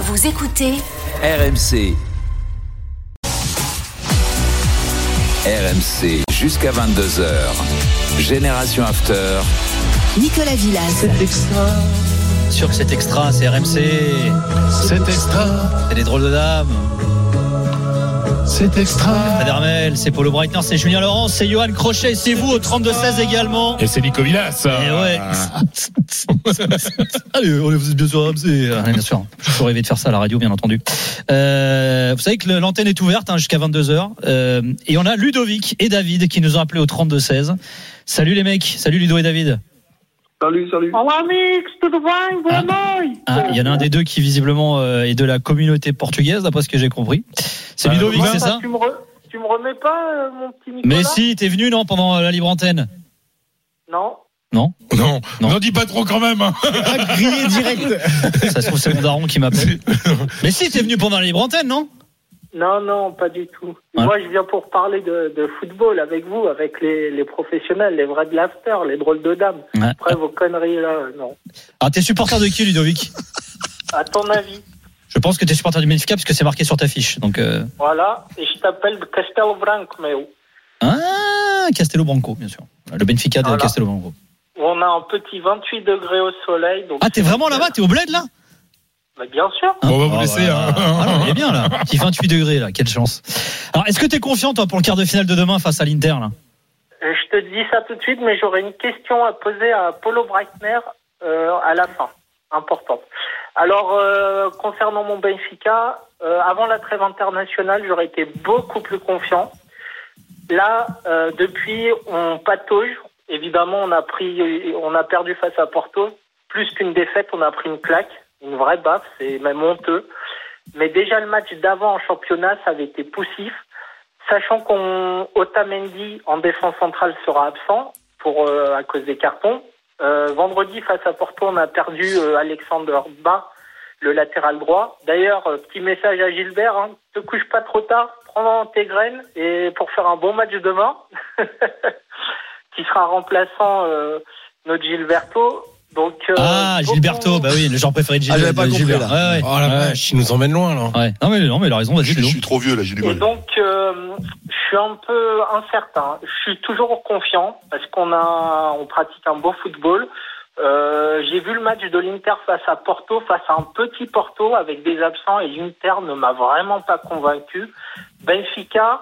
Vous écoutez RMC. RMC jusqu'à 22h. Génération After. Nicolas Villas. Sûr que c'est extra, c'est RMC. C'est extra, C'est des drôles de dames. C'est extra. Fred Hermel, c'est Paulo Breitner, c'est Julien Laurent, c'est Johan Crochet, c'est vous au 32-16 également. Et c'est Nico Villas. Et ouais. Allez, on est bien sûr RMC. Ah, bien sûr. Je peux rêver de faire ça à la radio, bien entendu. Euh, vous savez que l'antenne est ouverte hein, jusqu'à 22h. Euh, et on a Ludovic et David qui nous ont appelés au 32-16. Salut les mecs. Salut Ludo et David. Salut, salut. Olá, amigos, tudo bem? Boa noite. Ah, Il y en a un des deux qui visiblement euh, est de la communauté portugaise, d'après ce que j'ai compris. C'est Ah, Ludovic, ouais. c'est ça tu me, re- tu me remets pas, euh, mon petit Nicolas Mais si, t'es venu non pendant euh, la libre antenne Non. Non Non, Non. n'en dis pas trop quand même. hein. grillé direct. Ça se trouve c'est mon daron qui m'appelle. Mais si, t'es venu pendant la libre antenne, non Non, non, pas du tout. Ouais. Moi, je viens pour parler de, de football avec vous, avec les, les professionnels, les vrais de l'after, les drôles de dames. Ouais. Après, vos conneries là, non. Ah, t'es supporter de qui, Ludovic? À ton avis, Je pense que t'es supporter du Benfica parce que c'est marqué sur ta fiche. Donc, euh... voilà. Et je t'appelle de Castelo Branco, mais où? Ah, Castelo Branco, bien sûr. Le Benfica de Voilà. Castelo Branco. On a un petit 28 degrés au soleil. Donc Ah, t'es vraiment là-bas? T'es au bled là? Bah, Bien sûr. Bon, on va vous Ah, laisser. voilà. hein. Ah non, il est bien là. Petit 28 degrés là, quelle chance. Alors, est-ce que t'es confiant toi pour le quart de finale de demain face à l'Inter là? Euh, Je te dis ça tout de suite, mais j'aurais une question à poser à Paulo Breitner euh, à la fin, importante. Alors, euh, concernant mon Benfica, euh, avant la trêve internationale, j'aurais été beaucoup plus confiant. Là, euh, depuis, on patauge. Évidemment, on a pris, on a perdu face à Porto. Plus qu'une défaite, on a pris une claque, une vraie baffe, c'est même honteux. Mais déjà, le match d'avant en championnat, ça avait été poussif. Sachant qu'on Otamendi en défense centrale sera absent pour euh, à cause des cartons. Euh, vendredi face à Porto, on a perdu euh, Alexander Bas, le latéral droit. D'ailleurs, petit message à Gilbert, hein, te couche pas trop tard, prends tes graines et pour faire un bon match demain, qui sera remplaçant notre Gilberto. Donc euh, Ah, beaucoup- Gilberto, bah oui, le genre préféré de Ah, Gilberto. j'avais pas de compris, Gilbert. là. Ouais, ouais. Oh la Ouais. vache, il nous emmène loin là. Ouais. Non mais non mais il a raison, vas-y Je, je suis trop vieux là, du Et donc, euh, je suis un peu incertain. Je suis toujours confiant parce qu'on a, on pratique un beau football. Euh, J'ai vu le match de l'Inter face à Porto, face à un petit Porto avec des absents et l'Inter ne m'a vraiment pas convaincu. Benfica,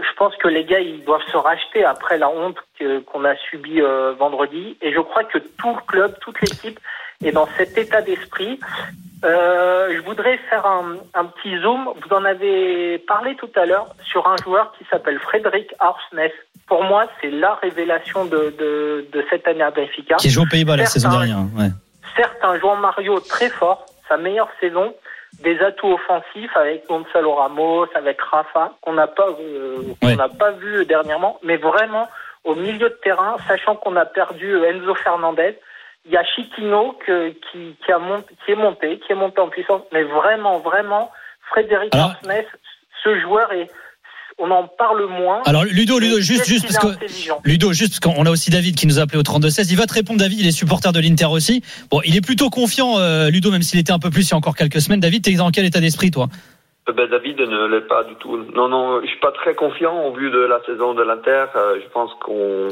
je pense que les gars ils doivent se racheter après la honte qu'on a subie euh, vendredi et je crois que tout le club, toute l'équipe est dans cet état d'esprit. Euh, je voudrais faire un, un petit zoom. Vous en avez parlé tout à l'heure sur un joueur qui s'appelle Frédéric Arsnes. Pour moi, c'est la révélation de, de, de cette année à Benfica. Qui joue aux Pays-Bas la saison dernière. Ouais. Certes, un joueur Mario très fort, sa meilleure saison, des atouts offensifs avec Gonzalo Ramos, avec Rafa, qu'on n'a pas, euh, n'a pas vu dernièrement, mais vraiment au milieu de terrain, sachant qu'on a perdu Enzo Fernandez, il y a Chiquino que, qui, qui, a mont- qui est monté, qui est monté en puissance, mais vraiment, vraiment, Frédéric Alors- Arsnes, ce joueur est, on en parle moins. Alors Ludo, Ludo, juste, juste parce que. Ludo, juste parce qu'on a aussi David qui nous a appelé au 32-16. Il va te répondre, David. Il est supporter de l'Inter aussi. Bon, il est plutôt confiant, euh, Ludo, même s'il était un peu plus il y a encore quelques semaines. David, t'es dans quel état d'esprit, toi? Euh, Ben, David ne l'est pas du tout. Non, non, je suis pas très confiant au vu de la saison de l'Inter. Euh, je pense qu'on.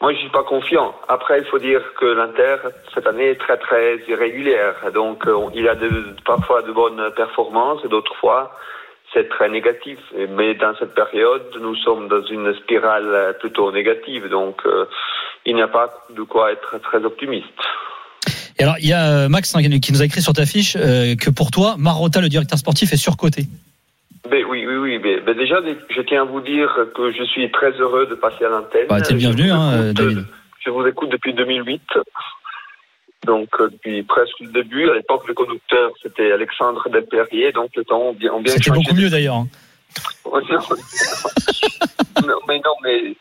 Moi, je suis pas confiant. Après, il faut dire que l'Inter cette année est très très irrégulière. Donc, il a de, parfois de bonnes performances et d'autres fois c'est très négatif. Mais dans cette période, nous sommes dans une spirale euh, plutôt négative. Donc, euh, il n'y a pas de quoi être très optimiste. Et alors, il y a euh, Max hein, qui nous a écrit sur ta fiche euh, que pour toi, Marotta, le directeur sportif, est surcoté. Ben oui, oui, oui. Ben déjà, je tiens à vous dire que je suis très heureux de passer à l'antenne. Bah, t'es le bienvenu, hein, David. Je vous écoute depuis 2008. Donc euh, depuis presque le début, à l'époque le conducteur c'était Alexandre Delperrier, donc le temps bien, bien C'était beaucoup mieux d'ailleurs. hein. Oh, non. Non, mais non, mais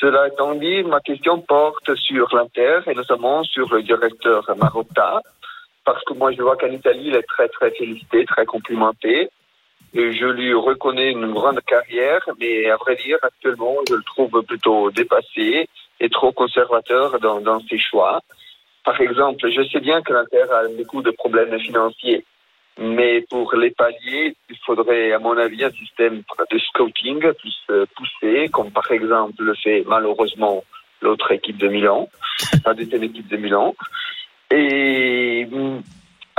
cela étant dit, ma question porte sur l'Inter et notamment sur le directeur Marotta, parce que moi je vois qu'en Italie il est très très félicité, très complimenté. Et je lui reconnais une grande carrière, mais à vrai dire, actuellement, je le trouve plutôt dépassé et trop conservateur dans, dans ses choix. Par exemple, je sais bien que l'Inter a beaucoup de problèmes financiers, mais pour les pallier, il faudrait, à mon avis, un système de scouting plus euh, poussé, comme par exemple le fait malheureusement l'autre équipe de Milan, la deuxième équipe de Milan. Et hum,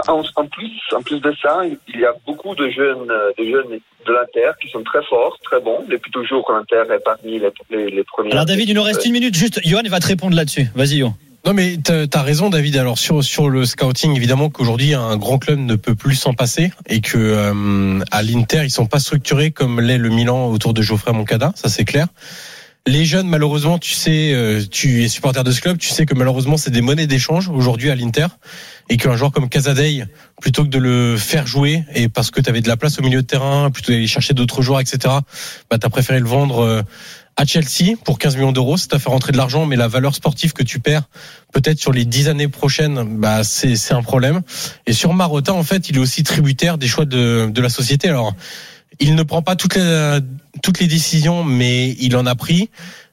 en, en plus, en plus de ça, il y a beaucoup de jeunes, de jeunes de l'Inter qui sont très forts, très bons. Depuis toujours, l'Inter est parmi les, les, les premiers. Alors David, il nous reste une minute. Juste, Johan va te répondre là-dessus. Vas-y, Johan. Non mais t'as as raison David. Alors sur sur le scouting, évidemment qu'aujourd'hui un grand club ne peut plus s'en passer et que euh, à l'Inter ils sont pas structurés comme l'est le Milan autour de Geoffrey Moncada, ça c'est clair. Les jeunes, malheureusement, tu sais, euh, tu es supporter de ce club, tu sais que malheureusement c'est des monnaies d'échange aujourd'hui à l'Inter et qu'un joueur comme Casadei, plutôt que de le faire jouer et parce que tu avais de la place au milieu de terrain, plutôt d'aller chercher d'autres joueurs, etc. Bah t'as préféré le vendre. À Chelsea pour 15 millions d'euros, ça t'a fait rentrer de l'argent, mais la valeur sportive que tu perds, peut-être sur les 10 années prochaines, bah c'est c'est un problème. Et sur Marotta, en fait, il est aussi tributaire des choix de, de la société. Alors, il ne prend pas toutes les, toutes les décisions, mais il en a pris.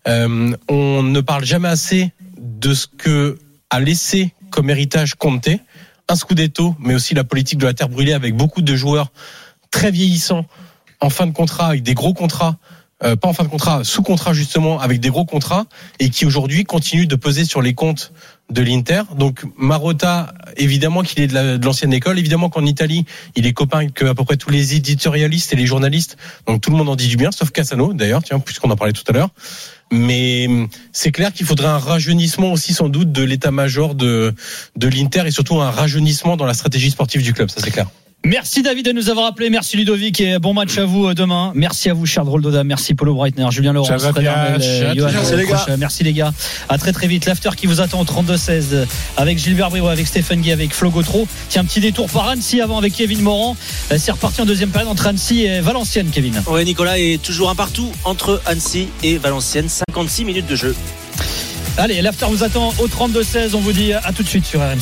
Euh, on ne parle jamais assez de ce que a laissé comme héritage Conte, un Scudetto, mais aussi la politique de la terre brûlée avec beaucoup de joueurs très vieillissants en fin de contrat, avec des gros contrats euh, pas en fin de contrat, sous contrat justement, avec des gros contrats, et qui aujourd'hui continuent de peser sur les comptes de l'Inter. Donc Marotta, évidemment qu'il est de la- de l'ancienne école, évidemment qu'en Italie, il est copain avec à peu près tous les éditorialistes et les journalistes, donc tout le monde en dit du bien, sauf Cassano d'ailleurs, tiens, puisqu'on en parlait tout à l'heure. Mais c'est clair qu'il faudrait un rajeunissement aussi sans doute de l'état-major de, de l'Inter et surtout un rajeunissement dans la stratégie sportive du club, ça c'est clair. Merci David de nous avoir appelé. Merci Ludovic et bon match à vous euh, demain. Merci à vous Charles Roldoda. Merci Paulo Breitner, Julien Laurent, Roche. les gars. Merci les gars. À très très vite. L'after qui vous attend au 32-16 avec Gilbert Briot, avec Stéphane Guy, avec Flo Gautreau. Tiens, un petit détour par Annecy avant avec Kevin Morand. Euh, C'est reparti en deuxième période entre Annecy et Valenciennes, Kevin. Ouais, Nicolas est toujours un partout entre Annecy et Valenciennes. 56 minutes de jeu. Allez, l'after vous attend au 32-16. On vous dit à tout de suite sur RMC.